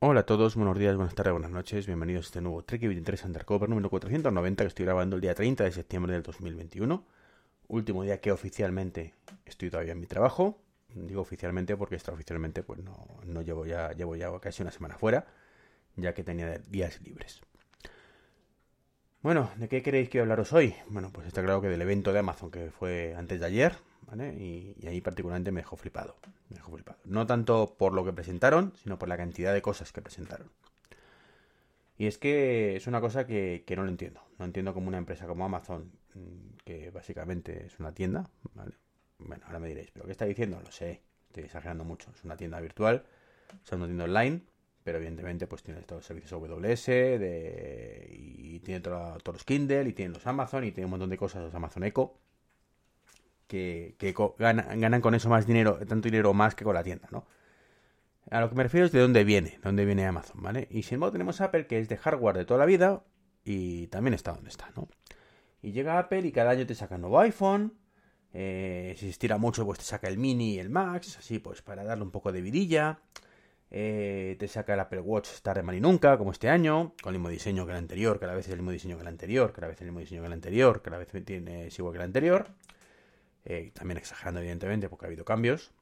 Hola a todos, buenos días, buenas tardes, buenas noches, bienvenidos a este nuevo Trek 23 Undercover número 490 que estoy grabando el día 30 de septiembre del 2021. Último día que oficialmente estoy todavía en mi trabajo. Digo oficialmente porque extraoficialmente pues no, no llevo ya llevo ya casi una semana fuera, ya que tenía días libres. Bueno, ¿de qué queréis que hablaros hoy? Bueno, pues está claro que del evento de Amazon que fue antes de ayer, ¿vale? Y, ahí particularmente me dejó flipado. Me dejó flipado. No tanto por lo que presentaron, sino por la cantidad de cosas que presentaron. Y es que es una cosa que, que no lo entiendo. No entiendo cómo una empresa como Amazon, que básicamente es una tienda. Bueno, ahora me diréis, ¿pero qué está diciendo? Lo sé, estoy exagerando mucho. Es una tienda virtual, es una tienda online, pero evidentemente pues tiene todos los servicios AWS de, y tiene todo, todos los Kindle y tiene los Amazon y tiene un montón de cosas, los Amazon Echo, que, ganan, con eso más dinero, tanto dinero más que con la tienda, ¿no? A lo que me refiero es de dónde viene, de dónde viene Amazon, ¿vale? Y sin embargo tenemos Apple que es de hardware de toda la vida y también está donde está, ¿no? Y llega Apple y cada año te saca un nuevo iPhone, eh, si se estira mucho, pues te saca el mini y el max, así pues para darle un poco de vidilla. Eh, te saca el Apple Watch tarde mal y nunca, como este año, con el mismo diseño que el anterior, cada vez es el mismo diseño que el anterior, cada vez es el mismo diseño que el anterior, cada vez es igual que el anterior. Eh, también exagerando, evidentemente, porque ha habido cambios.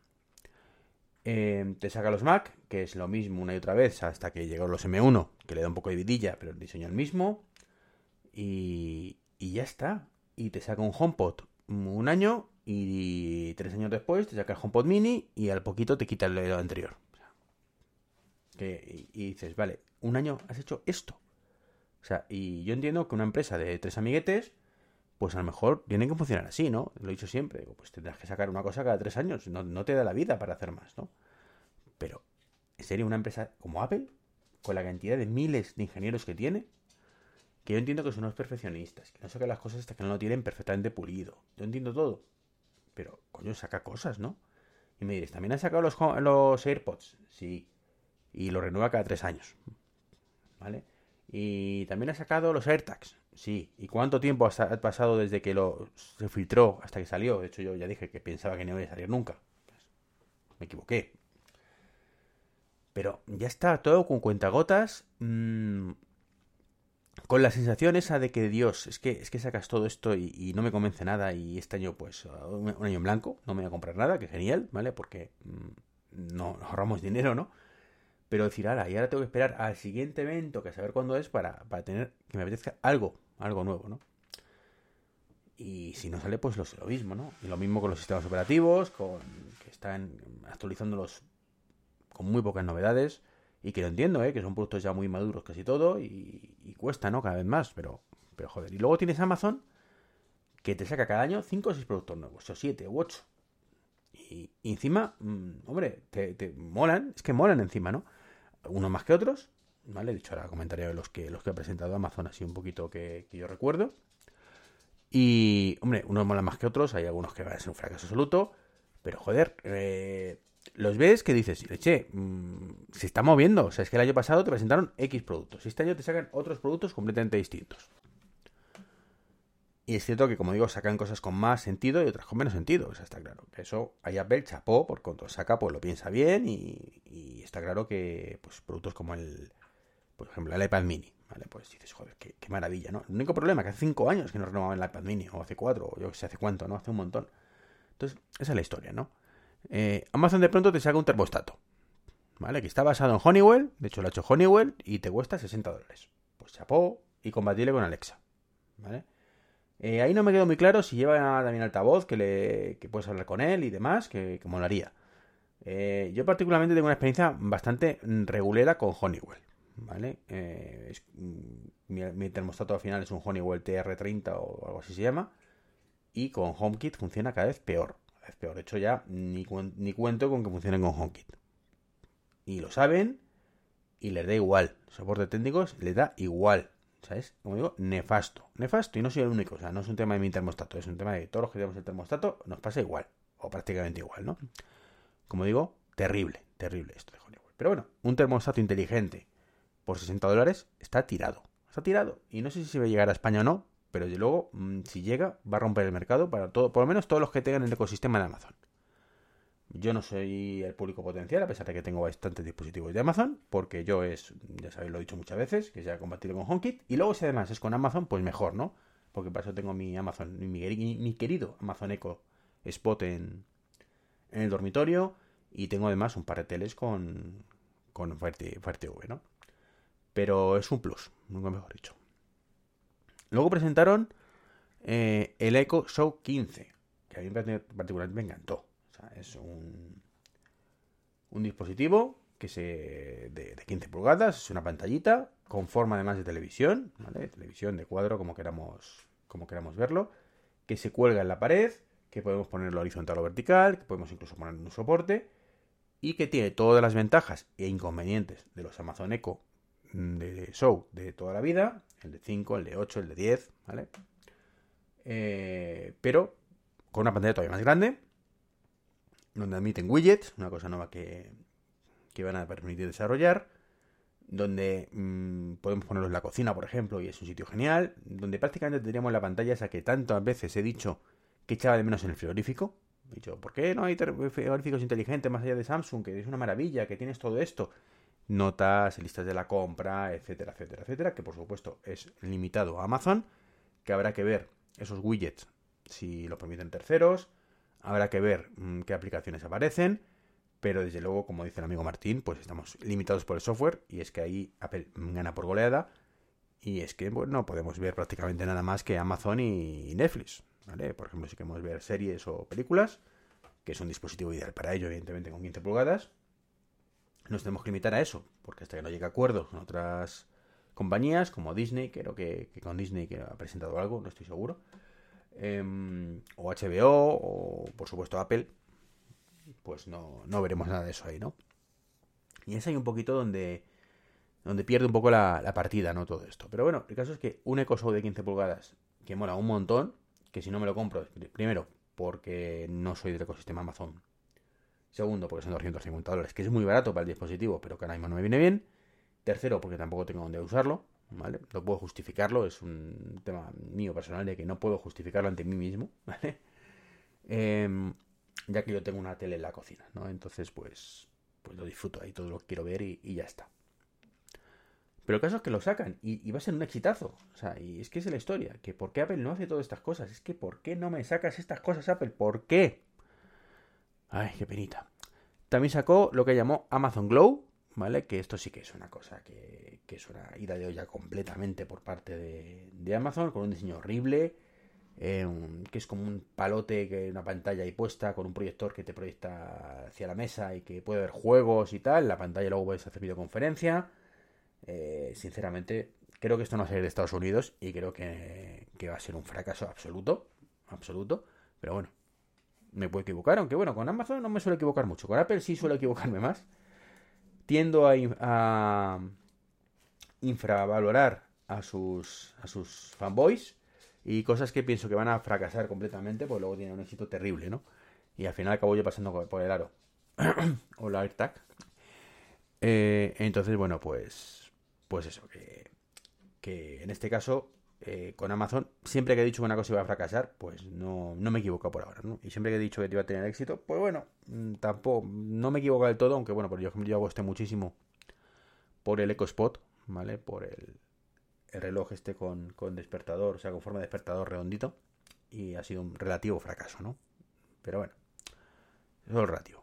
Eh, te saca los Mac, que es lo mismo una y otra vez, hasta que llegó los M1, que le da un poco de vidilla, pero el diseño es el mismo. Y, y ya está. Y te saca un HomePod un año y tres años después te saca el HomePod Mini y al poquito te quita el lo anterior. Que, y, y, dices, vale, un año has hecho esto. O sea, y yo entiendo que una empresa de tres amiguetes, pues a lo mejor tiene que funcionar así, ¿no? Lo he dicho siempre, digo, pues tendrás que sacar una cosa cada tres años, no, no te da la vida para hacer más, ¿no? Pero, ¿en serio una empresa como Apple, con la cantidad de miles de ingenieros que tiene, que yo entiendo que son unos perfeccionistas, que no sacan las cosas hasta que no lo tienen perfectamente pulido. Yo entiendo todo. Pero, coño, saca cosas, ¿no? Y me diréis, ¿también han sacado los, los AirPods? Sí. Y lo renueva cada tres años. ¿Vale? Y también ha sacado los AirTags. Sí. ¿Y cuánto tiempo ha pasado desde que lo se filtró hasta que salió? De hecho, yo ya dije que pensaba que no iba a salir nunca. Me equivoqué. Pero ya está todo con cuentagotas. Mmm, con la sensación esa de que Dios, es que, es que sacas todo esto y, no me convence nada y este año pues un, un, año en blanco, no me voy a comprar nada, que genial, ¿vale? Porque mmm, no ahorramos dinero, ¿no? Pero decir, ahora, y ahora tengo que esperar al siguiente evento, que saber cuándo es, para, para tener, que me apetezca algo, algo nuevo, ¿no? Y si no sale, pues lo, lo mismo, ¿no? Y lo mismo con los sistemas operativos, con que están actualizándolos con muy pocas novedades. Y que lo entiendo, ¿eh? que son productos ya muy maduros casi todo y, y, cuesta, ¿no? Cada vez más, pero, pero joder. Y luego tienes Amazon que te saca cada año 5 o 6 productos nuevos, o 7 u 8. Y, encima, mmm, hombre, te, molan, es que molan encima, ¿no? Unos más que otros, ¿vale? De hecho, ahora comentaré los que, los que ha presentado Amazon así un poquito que, yo recuerdo. Y, hombre, unos molan más que otros, hay algunos que van a ser un fracaso absoluto, pero joder, eh, los ves que dices, che, mmm, se está moviendo. O sea, es que el año pasado te presentaron X productos. Y este año te sacan otros productos completamente distintos. Y es cierto que, como digo, sacan cosas con más sentido y otras con menos sentido. O sea, está claro. Eso, ahí Apple chapó, por cuanto saca, pues lo piensa bien. Y, está claro que, pues, productos como el, por ejemplo, el iPad mini. ¿Vale? Pues dices, joder, qué, maravilla, ¿no? El único problema es que hace 5 años que no renovaban el iPad mini, o hace 4, o yo que sé, hace cuánto, ¿no? Hace un montón. Entonces, esa es la historia, ¿no? Eh, Amazon de pronto te saca un termostato, ¿vale? Que está basado en Honeywell, de hecho lo ha hecho Honeywell, y te cuesta 60 dólares. Pues chapó y compatible con Alexa, ¿vale? Eh, ahí no me quedó muy claro si lleva también altavoz, que, le, que puedes hablar con él y demás, que, que molaría. Eh, yo particularmente tengo una experiencia bastante regulera con Honeywell, ¿vale? Eh, mm, mi, termostato al final es un Honeywell TR30 o algo así se llama. Y con HomeKit funciona cada vez peor. Cada vez peor. De hecho, ya ni, ni cuento con que funcionen con HomeKit. Y lo saben y les da igual. Soporte técnicos les da igual. ¿Sabes? Como digo, nefasto. Nefasto y no soy el único. O sea, no es un tema de mi termostato. Es un tema de todos los que tenemos el termostato. Nos pasa igual. O prácticamente igual, ¿no? Como digo, terrible. Terrible esto de. Pero bueno, un termostato inteligente por 60 dólares está tirado. Está tirado. Y no sé si se va a llegar a España o no, pero desde luego, mm, si llega, va a romper el mercado para todo, por lo menos todos los que tengan el ecosistema de Amazon. Yo no soy el público potencial, a pesar de que tengo bastantes dispositivos de Amazon, porque yo es, ya sabéis, lo he dicho muchas veces, que sea compatible con HomeKit. Y luego, si además es con Amazon, pues mejor, ¿no? Porque para eso tengo mi Amazon, mi, querido Amazon Echo Spot en, en el dormitorio. Y tengo además un par de teles con, con Fire TV, ¿no? pero es un plus, nunca mejor dicho. Luego presentaron eh, el Echo Show 15, que a mí particularmente me encantó. Es un, un dispositivo que se de, 15 pulgadas, es una pantallita con forma además de televisión, ¿vale? televisión de cuadro como queramos, como queramos verlo, que se cuelga en la pared, que podemos ponerlo horizontal o vertical, que podemos incluso poner un soporte y que tiene todas las ventajas e inconvenientes de los Amazon Echo de show de toda la vida, el de 5, el de 8, el de 10, ¿vale? Eh, pero con una pantalla todavía más grande, donde admiten widgets, una cosa nueva que, que van a permitir desarrollar, donde mm, podemos ponerlos en la cocina, por ejemplo, y es un sitio genial, donde prácticamente tendríamos la pantalla esa que tantas veces he dicho que echaba de menos en el frigorífico. He dicho, ¿por qué no hay frigoríficos inteligentes más allá de Samsung? Que es una maravilla, que tienes todo esto notas, listas de la compra, etcétera, etcétera, etcétera, que por supuesto es limitado a Amazon, que habrá que ver esos widgets si lo permiten terceros, habrá que ver mm, qué aplicaciones aparecen, pero desde luego, como dice el amigo Martín, pues estamos limitados por el software y es que ahí Apple gana por goleada y es que bueno, no podemos ver prácticamente nada más que Amazon y Netflix, ¿vale? Por ejemplo, si queremos ver series o películas, que es un dispositivo ideal para ello, evidentemente con 15 pulgadas, nos tenemos que limitar a eso, porque hasta que no llegue a acuerdos con otras compañías, como Disney, creo que, con Disney que ha presentado algo, no estoy seguro, em, o HBO, o por supuesto Apple, pues no, no veremos nada de eso ahí, ¿no? Y es ahí un poquito donde, donde pierde un poco la, partida, ¿no? Todo esto. Pero bueno, el caso es que un Echo Show de 15 pulgadas, que mola un montón, que si no me lo compro, primero, porque no soy del ecosistema Amazon Segundo, porque son 250 dólares, que es muy barato para el dispositivo, pero que ahora mismo no me viene bien. Tercero, porque tampoco tengo dónde usarlo, No puedo justificarlo, es un tema mío personal de que no puedo justificarlo ante mí mismo, ¿vale? Em, ya que yo tengo una tele en la cocina, ¿no? Entonces, pues, pues lo disfruto ahí, todo lo que quiero ver y, ya está. Pero el caso es que lo sacan y, va a ser un exitazo. O sea, y es que es la historia. Que por qué Apple no hace todas estas cosas. Es que ¿por qué no me sacas estas cosas, Apple? ¿Por qué? Ay, qué penita. También sacó lo que llamó Amazon Glow, ¿vale? Que esto sí que es una cosa que, es una ida de olla completamente por parte de, Amazon, con un diseño horrible, eh, que es como un palote, que una pantalla ahí puesta, con un proyector que te proyecta hacia la mesa y que puede ver juegos y tal. La pantalla luego puedes hacer videoconferencia. Eh, sinceramente, creo que esto no va a salir de Estados Unidos y creo que, que va a ser un fracaso absoluto. Absoluto. Pero bueno, me puedo equivocar, aunque bueno, con Amazon no me suelo equivocar mucho. Con Apple sí suelo equivocarme más. Tiendo a, infravalorar a sus, a sus fanboys y cosas que pienso que van a fracasar completamente, pues luego tienen un éxito terrible, ¿no? Y al final acabo yo pasando por el aro. o la AirTag. Eh, entonces, bueno, pues, pues eso, que, que en este caso eh, con Amazon, siempre que he dicho que una cosa iba a fracasar, pues no, no me equivoco por ahora, ¿no? Y siempre que he dicho que iba a tener éxito, pues bueno, mm, tampoco, no me equivoco del todo, aunque bueno, por yo, yo aposté muchísimo por el EcoSpot, ¿vale? Por el, el reloj este con, con despertador, o sea, con forma de despertador redondito, y ha sido un relativo fracaso, ¿no? Pero bueno, eso es el ratio.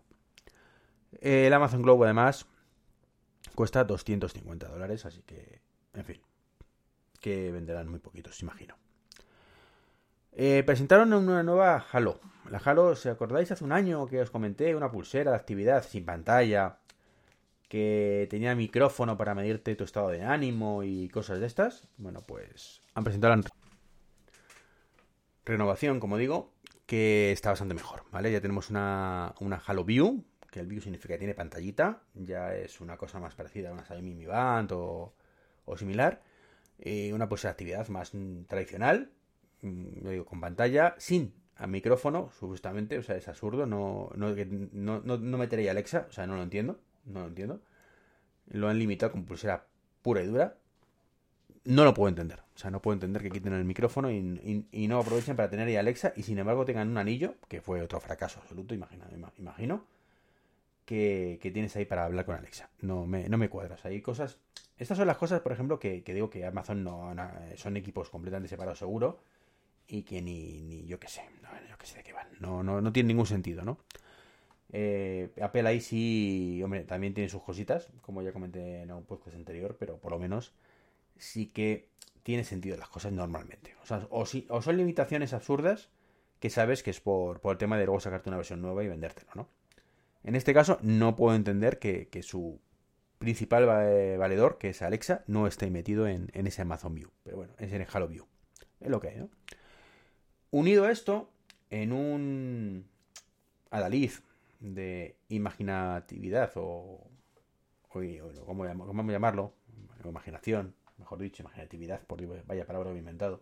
El Amazon Globe, además, cuesta 250 dólares, así que, en fin, que venderán muy poquitos, imagino. Eh, presentaron una nueva Halo. La Halo, ¿se acordáis hace un año que os comenté? Una pulsera de actividad sin pantalla, que tenía micrófono para medirte tu estado de ánimo y cosas de estas. Bueno, pues han presentado la renovación, como digo, que está bastante mejor, ¿vale? Ya tenemos una, Halo View, que el View significa que tiene pantallita, ya es una cosa más parecida a una Xiaomi Mi Band o, o similar. Eh, una de actividad más tradicional, mm, digo, con pantalla, sin micrófono, supuestamente, o sea, es absurdo, no, no, no, no metería Alexa, o sea, no lo entiendo, no lo entiendo. Lo han limitado con pulsera pura y dura. No lo puedo entender. O sea, no puedo entender que quiten el micrófono y, no aprovechen para tener ahí Alexa y sin embargo tengan un anillo, que fue otro fracaso absoluto, imagino, imagino que, tienes ahí para hablar con Alexa. No me, no me cuadras. Hay cosas. Estas son las cosas, por ejemplo, que, digo que Amazon no, son equipos completamente separados seguro. Y que ni, yo qué sé, no, yo qué sé de qué van. No, no, no tiene ningún sentido, ¿no? Eh, Apple ahí sí, hombre, también tiene sus cositas, como ya comenté en un podcast anterior, pero por lo menos sí que tiene sentido las cosas normalmente. O, sea, o, son limitaciones absurdas que sabes que es por el tema de luego sacarte una versión nueva y vendértelo, ¿no? En este caso, no puedo entender que, su principal valedor, que es Alexa, no esté metido en, ese Amazon View. Pero bueno, es en el Halo View. Es lo que hay. Unido a esto, en un Adalid de imaginatividad o, o, ¿cómo, vamos a llamarlo? imaginación, mejor dicho, imaginatividad, por vaya palabra que he inventado.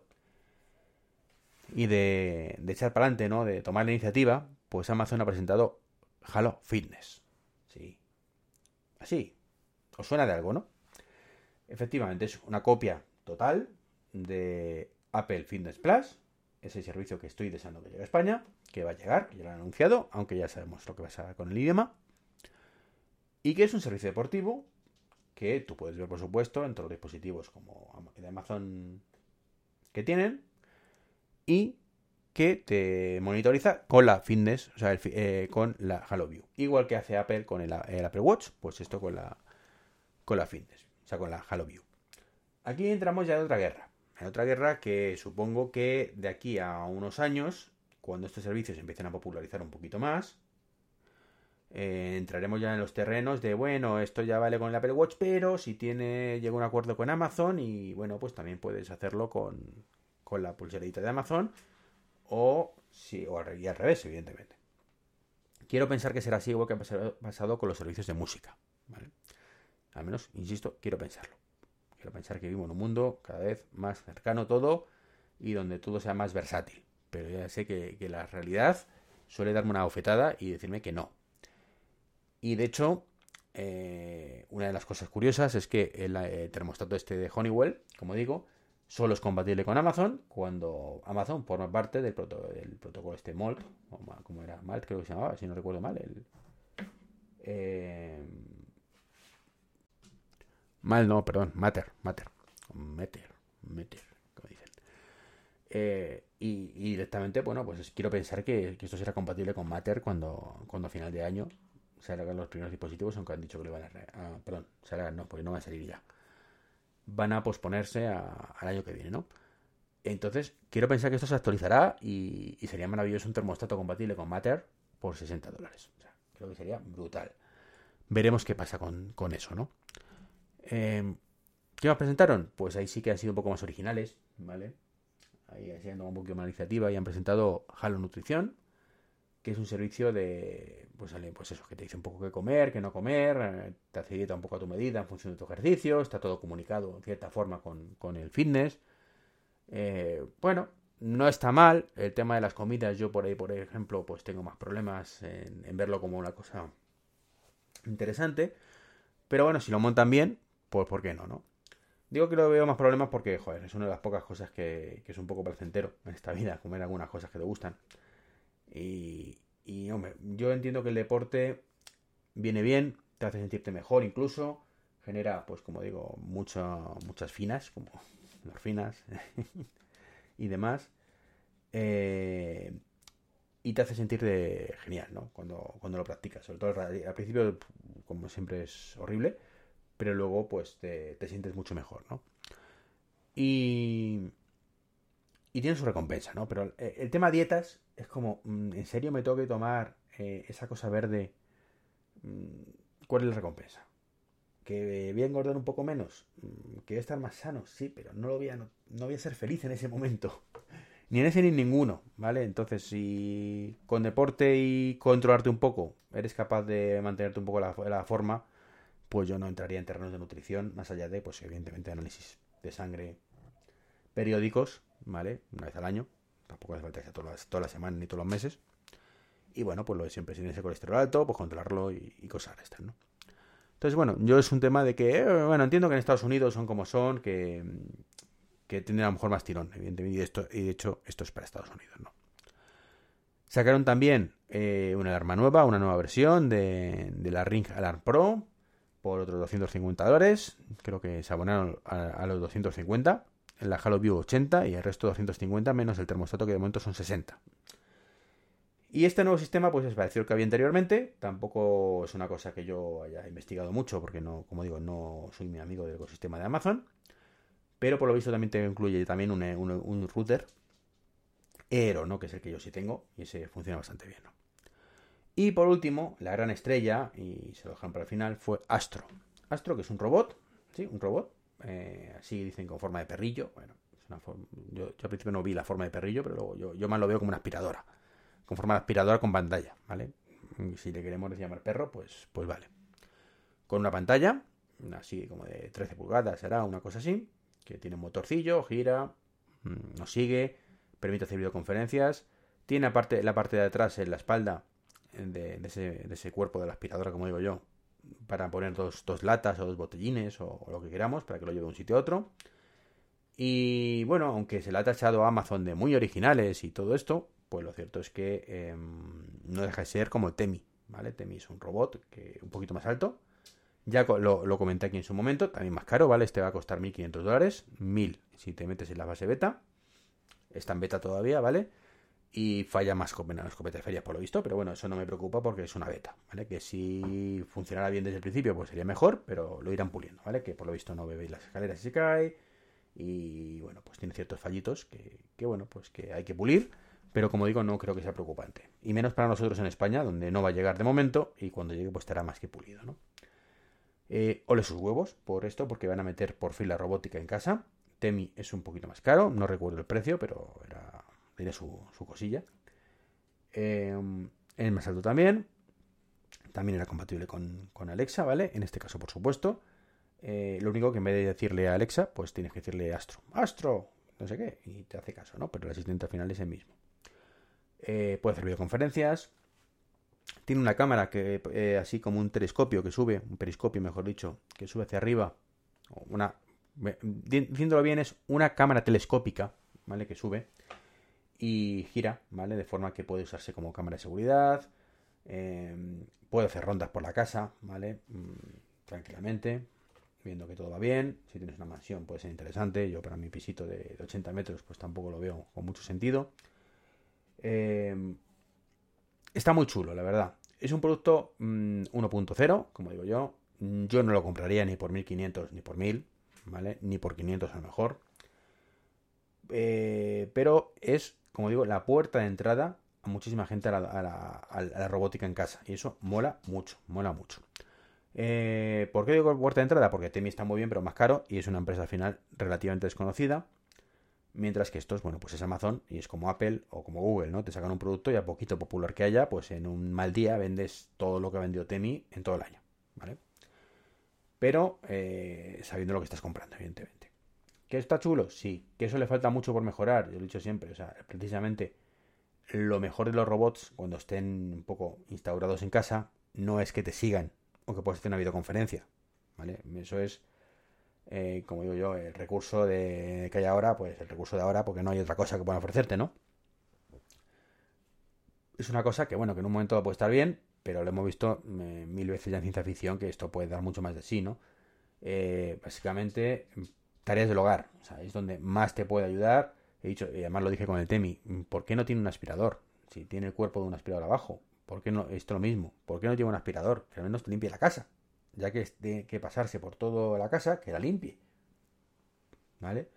Y de, de echar para adelante, ¿no? De tomar la iniciativa, pues Amazon ha presentado Halo Fitness. Sí. Así. ¿Os suena de algo, no? Efectivamente, es una copia total de Apple Fitness Plus. Ese servicio que estoy deseando que llegue a España, que va a llegar, que ya lo han anunciado, aunque ya sabemos lo que pasa con el idioma. Y que es un servicio deportivo que tú puedes ver, por supuesto, en todos los dispositivos como de Amazon que tienen. Y que te monitoriza con la Fitness, o sea, eh, con la HaloView. Igual que hace Apple con el, Apple Watch, pues esto con la, con la Fitness, o sea, con la HaloView. Aquí entramos ya en otra guerra. En otra guerra que supongo que de aquí a unos años, cuando estos servicios empiecen a popularizar un poquito más, eh, entraremos ya en los terrenos de, bueno, esto ya vale con el Apple Watch, pero si tiene, llega un acuerdo con Amazon y bueno, pues también puedes hacerlo con, con la pulserita de Amazon o, sí, o al, y al revés, evidentemente. Quiero pensar que será así igual que ha pasado con los servicios de música. ¿vale? Al menos, insisto, quiero pensarlo. Quiero pensar que vivimos en un mundo cada vez más cercano todo y donde todo sea más versátil. Pero ya sé que, la realidad suele darme una bofetada y decirme que no. Y de hecho, eh, una de las cosas curiosas es que el, el, termostato este de Honeywell, como digo, Solo es compatible con Amazon cuando Amazon forma parte del, protocolo este MOLT, o como era MALT creo que se llamaba, si no recuerdo mal. El, eh, mal no, perdón, Matter, Matter, Meter, Meter, como dicen. Eh, y, directamente, bueno, pues quiero pensar que, esto será compatible con Matter cuando, cuando a final de año salgan los primeros dispositivos, aunque han dicho que lo van a... Ah, perdón, salgan, no, porque no va a salir ya van a posponerse al año que viene, ¿no? Entonces, quiero pensar que esto se actualizará y, sería maravilloso un termostato compatible con Matter por 60 dólares. O sea, creo que sería brutal. Veremos qué pasa con, eso, ¿no? Em, ¿Qué más presentaron? Pues ahí sí que han sido un poco más originales, ¿vale? Ahí han un poquito más iniciativa y han presentado Halo Nutrición, que es un servicio de, pues, pues eso, que te dice un poco qué comer, qué no comer, te hace dieta un poco a tu medida en función de tu ejercicio, está todo comunicado en cierta forma con, el fitness. Eh, bueno, no está mal, el tema de las comidas, yo por ahí, por ejemplo, pues tengo más problemas en, verlo como una cosa interesante, pero bueno, si lo montan bien, pues ¿por qué no, no? Digo que lo veo más problemas porque, joder, es una de las pocas cosas que, que es un poco placentero en esta vida, comer algunas cosas que te gustan. Y, hombre, yo entiendo que el deporte viene bien, te hace sentirte mejor incluso, genera, pues como digo, muchas finas, como endorfinas y demás. Eh, y te hace sentir de genial, ¿no? Cuando, cuando lo practicas. Sobre todo al principio, como siempre, es horrible, pero luego pues te, sientes mucho mejor, ¿no? Y, y tiene su recompensa, ¿no? Pero el, tema dietas es como, mm, ¿en serio me tengo que tomar eh, esa cosa verde? Mm, ¿Cuál es la recompensa? ¿Que voy a engordar un poco menos? Mm, ¿Que voy a estar más sano? Sí, pero no, lo voy a, no, voy a ser feliz en ese momento. Ni en ese ni en ninguno, ¿vale? Entonces, si con deporte y controlarte un poco eres capaz de mantenerte un poco la forma, pues yo no entraría en terrenos de nutrición, más allá de, pues evidentemente, análisis de sangre periódicos, ¿vale? Una vez al año. Tampoco hace falta que sea todas las, todas las semanas ni todos los meses. Y bueno, pues lo de siempre, si el colesterol alto, pues controlarlo y, cosas estas, ¿no? Entonces, bueno, yo es un tema de que, eh, bueno, entiendo que en Estados Unidos son como son, que, que tienen a lo mejor más tirón, evidentemente, y, esto, y de hecho esto es para Estados Unidos, ¿no? Sacaron también eh, una alarma nueva, una nueva versión de, la Ring Alarm Pro por otros 250 dólares. Creo que se abonaron a, los 250. En la Halo View 80 y el resto 250 menos el termostato que de momento son 60. Y este nuevo sistema, pues es parecido al que había anteriormente. Tampoco es una cosa que yo haya investigado mucho, porque no, como digo, no soy mi amigo del ecosistema de Amazon. Pero por lo visto también te incluye también un, router Aero, ¿no? Que es el que yo sí tengo. Y ese funciona bastante bien. Y por último, la gran estrella, y se lo dejan para el final, fue Astro. Astro, que es un robot, ¿sí? Un robot. Eh, así dicen con forma de perrillo. Bueno, yo, al principio no vi la forma de perrillo, pero luego yo, yo más lo veo como una aspiradora. Con forma de aspiradora con pantalla, ¿vale? si le queremos llamar perro, pues, pues vale. Con una pantalla, así como de 13 pulgadas, será una cosa así, que tiene un motorcillo, gira, mm, nos sigue, permite hacer videoconferencias. Tiene aparte, la parte de atrás en la espalda de, ese, cuerpo de la aspiradora, como digo yo, para poner dos, latas o dos botellines o, lo que queramos para que lo lleve de un sitio a otro. Y bueno, aunque se le ha tachado a Amazon de muy originales y todo esto, pues lo cierto es que em, no deja de ser como Temi, ¿vale? Temi es un robot que un poquito más alto. Ya lo, lo, comenté aquí en su momento, también más caro, ¿vale? Este va a costar 1.500 dólares, 1.000 si te metes en la base beta. Está en beta todavía, ¿vale? Y falla más con la escopeta ferias por lo visto, pero bueno, eso no me preocupa porque es una beta, ¿vale? Que si funcionara bien desde el principio, pues sería mejor, pero lo irán puliendo, ¿vale? Que por lo visto no bebéis las escaleras y se cae, y bueno, pues tiene ciertos fallitos que, que, bueno, pues que hay que pulir, pero como digo, no creo que sea preocupante. Y menos para nosotros en España, donde no va a llegar de momento, y cuando llegue pues estará más que pulido, ¿no? Eh, ole sus huevos por esto, porque van a meter por fin la robótica en casa. Temi es un poquito más caro, no recuerdo el precio, pero era tiene su, cosilla. en el más alto también. También era compatible con, Alexa, ¿vale? En este caso, por supuesto. Eh, lo único que en vez de decirle a Alexa, pues tienes que decirle Astro. Astro, no sé qué, y te hace caso, ¿no? Pero el asistente al final es el mismo. Eh, puede hacer videoconferencias. Tiene una cámara que, eh, así como un telescopio que sube, un periscopio mejor dicho, que sube hacia arriba. Una, diciéndolo bien, es una cámara telescópica, ¿vale? Que sube y gira, ¿vale? De forma que puede usarse como cámara de seguridad, em, puede hacer rondas por la casa, ¿vale? Mm, tranquilamente, viendo que todo va bien. Si tienes una mansión puede ser interesante. Yo para mi pisito de, 80 metros pues tampoco lo veo con mucho sentido. Em, está muy chulo, la verdad. Es un producto 1.0, mm, como digo yo. Yo no lo compraría ni por 1500 ni por 1000, ¿vale? Ni por 500 a lo mejor. Eh, pero es como digo, la puerta de entrada a muchísima gente a la, robótica en casa. Y eso mola mucho, mola mucho. Eh, ¿Por qué digo puerta de entrada? Porque Temi está muy bien, pero más caro y es una empresa al final relativamente desconocida. Mientras que esto es, bueno, pues es Amazon y es como Apple o como Google, ¿no? Te sacan un producto y a poquito popular que haya, pues en un mal día vendes todo lo que ha vendido Temi en todo el año, ¿vale? Pero eh, sabiendo lo que estás comprando, evidentemente. ¿Que está chulo? Sí. ¿Que eso le falta mucho por mejorar? Yo lo he dicho siempre. O sea, precisamente lo mejor de los robots, cuando estén un poco instaurados en casa, no es que te sigan o que puedas hacer una videoconferencia. ¿Vale? Eso es, eh, como digo yo, el recurso de que hay ahora, pues el recurso de ahora, porque no hay otra cosa que puedan ofrecerte, ¿no? Es una cosa que, bueno, que en un momento puede estar bien, pero lo hemos visto eh, mil veces ya en ciencia ficción que esto puede dar mucho más de sí, ¿no? Eh, básicamente tareas del hogar. O sea, es donde más te puede ayudar. He dicho, y además lo dije con el Temi, ¿por qué no tiene un aspirador? si tiene el cuerpo de un aspirador abajo, ¿por qué no? Esto lo mismo, ¿por qué no tiene un aspirador? Que al menos te limpie la casa, ya que tiene que pasarse por toda la casa, que la limpie. ¿Vale?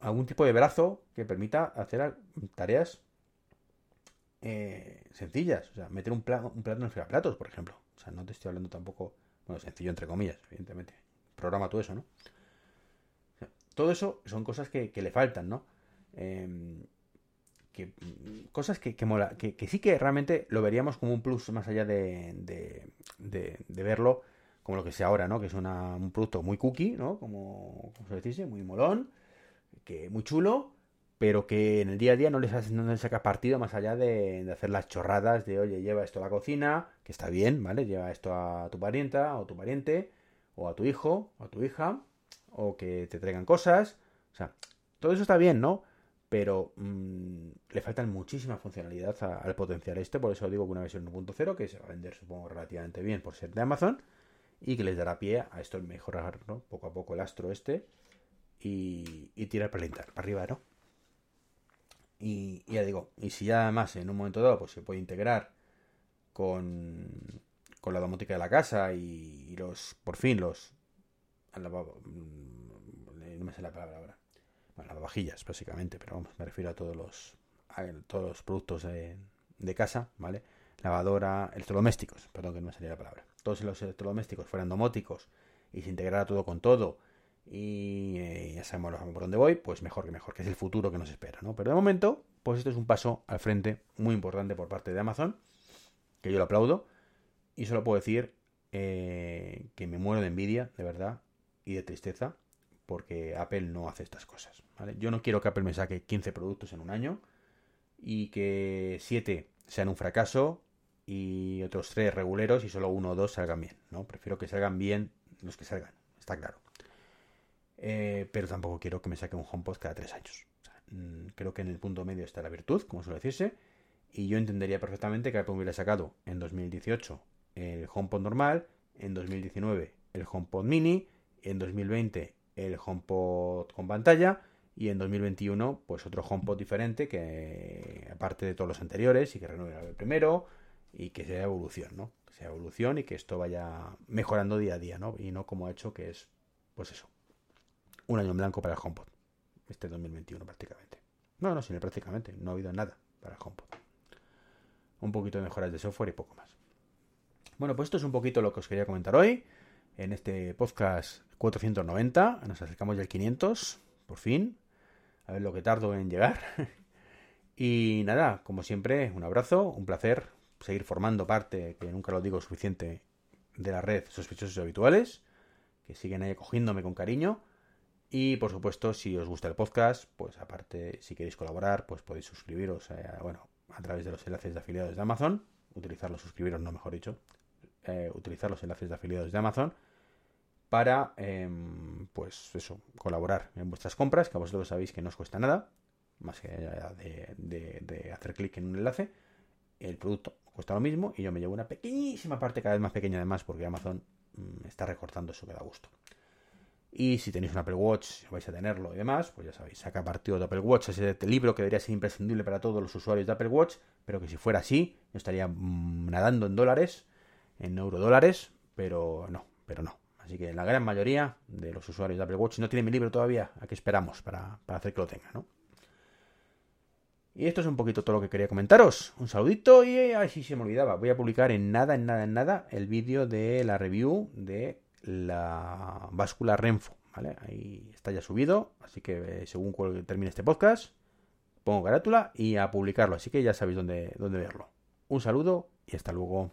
Algún tipo de brazo que permita hacer tareas eh, sencillas. O sea, meter un, plato, un plato en el platos, por ejemplo. O sea, no te estoy hablando tampoco, bueno, sencillo entre comillas, evidentemente. Programa todo eso, ¿no? Todo eso son cosas que, le faltan, ¿no? Em, que, cosas que, que, sí que realmente lo veríamos como un plus más allá de, de, verlo como lo que sea ahora, ¿no? Que es un producto muy cookie, ¿no? Como, se dice, muy molón, que muy chulo, pero que en el día a día no les, no saca partido más allá de, hacer las chorradas de, oye, lleva esto a la cocina, que está bien, ¿vale? Lleva esto a tu parienta o tu pariente, o a tu hijo, o a tu hija, o que te traigan cosas. O sea, todo eso está bien, ¿no? Pero mm, le faltan muchísima funcionalidad al potencial este, por eso digo que una versión 1.0 que se va a vender, supongo, relativamente bien por ser de Amazon y que les dará pie a esto mejorar, ¿no? Poco a poco el astro este y, tirar para para arriba, ¿no? Y, ya digo, y si ya además en un momento dado pues se puede integrar con, con la domótica de la casa y, los, por fin, los, mm, no me sé la palabra ahora, bueno, lavavajillas básicamente, pero vamos, me refiero a todos los, todos los productos de, casa, ¿vale? Lavadora, electrodomésticos, perdón que no me salía la palabra. Todos los electrodomésticos fueran domóticos y se integrara todo con todo y eh, ya sabemos por dónde voy, pues mejor que mejor, que es el futuro que nos espera, ¿no? Pero de momento, pues esto es un paso al frente muy importante por parte de Amazon, que yo lo aplaudo, y solo puedo decir eh, que me muero de envidia, de verdad, y de tristeza, porque Apple no hace estas cosas. Yo no quiero que Apple me saque 15 productos en un año y que 7 sean un fracaso y otros 3 reguleros y solo uno o dos salgan bien, ¿no? Prefiero que salgan bien los que salgan, está claro. Eh, pero tampoco quiero que me saque un HomePod cada tres años. Mm, creo que en el punto medio está la virtud, como suele decirse, y yo entendería perfectamente que Apple hubiera sacado en 2018 el HomePod normal, en 2019 el HomePod mini, en 2020 el HomePod con pantalla y en 2021 pues otro HomePod diferente que aparte de todos los anteriores y que renueve el primero y que sea evolución, ¿no? Que sea evolución y que esto vaya mejorando día a día, ¿no? Y no como ha hecho que es pues eso, un año en blanco para el HomePod. Este 2021 prácticamente. No, no, sino prácticamente. No ha habido nada para el HomePod. Un poquito de mejoras de software y poco más. Bueno, pues esto es un poquito lo que os quería comentar hoy. En este podcast 490. Nos acercamos ya al 500. Por fin. A ver lo que tardo en llegar. y nada, como siempre, un abrazo. Un placer seguir formando parte, que nunca lo digo suficiente, de la red sospechosos habituales. Que siguen ahí acogiéndome con cariño. Y por supuesto, si os gusta el podcast, pues aparte, si queréis colaborar, pues podéis suscribiros, a, eh, bueno, a través de los enlaces de afiliados de Amazon, utilizarlos, suscribiros, no mejor dicho, eh, utilizar los enlaces de afiliados de Amazon para, em, pues eso, colaborar en vuestras compras, que a vosotros sabéis que no os cuesta nada, más que de, de hacer clic en un enlace. El producto cuesta lo mismo y yo me llevo una pequeñísima parte, cada vez más pequeña además, porque Amazon mm, está recortando eso que da gusto. Y si tenéis un Apple Watch, vais a tenerlo y demás, pues ya sabéis, saca partido de Apple Watch, ese libro que debería ser imprescindible para todos los usuarios de Apple Watch, pero que si fuera así, yo estaría mm, nadando en dólares, en eurodólares, pero no, pero no. Así que la gran mayoría de los usuarios de Apple Watch, no tienen mi libro todavía, ¿a qué esperamos para, hacer que lo tenga, no? Y esto es un poquito todo lo que quería comentaros. Un saludito y ay, sí se me olvidaba. Voy a publicar en nada, en nada, en nada el vídeo de la review de la báscula Renfo, ¿vale? Ahí está ya subido, así que eh, según termine este podcast, pongo carátula y a publicarlo, así que ya sabéis dónde, dónde verlo. Un saludo y hasta luego.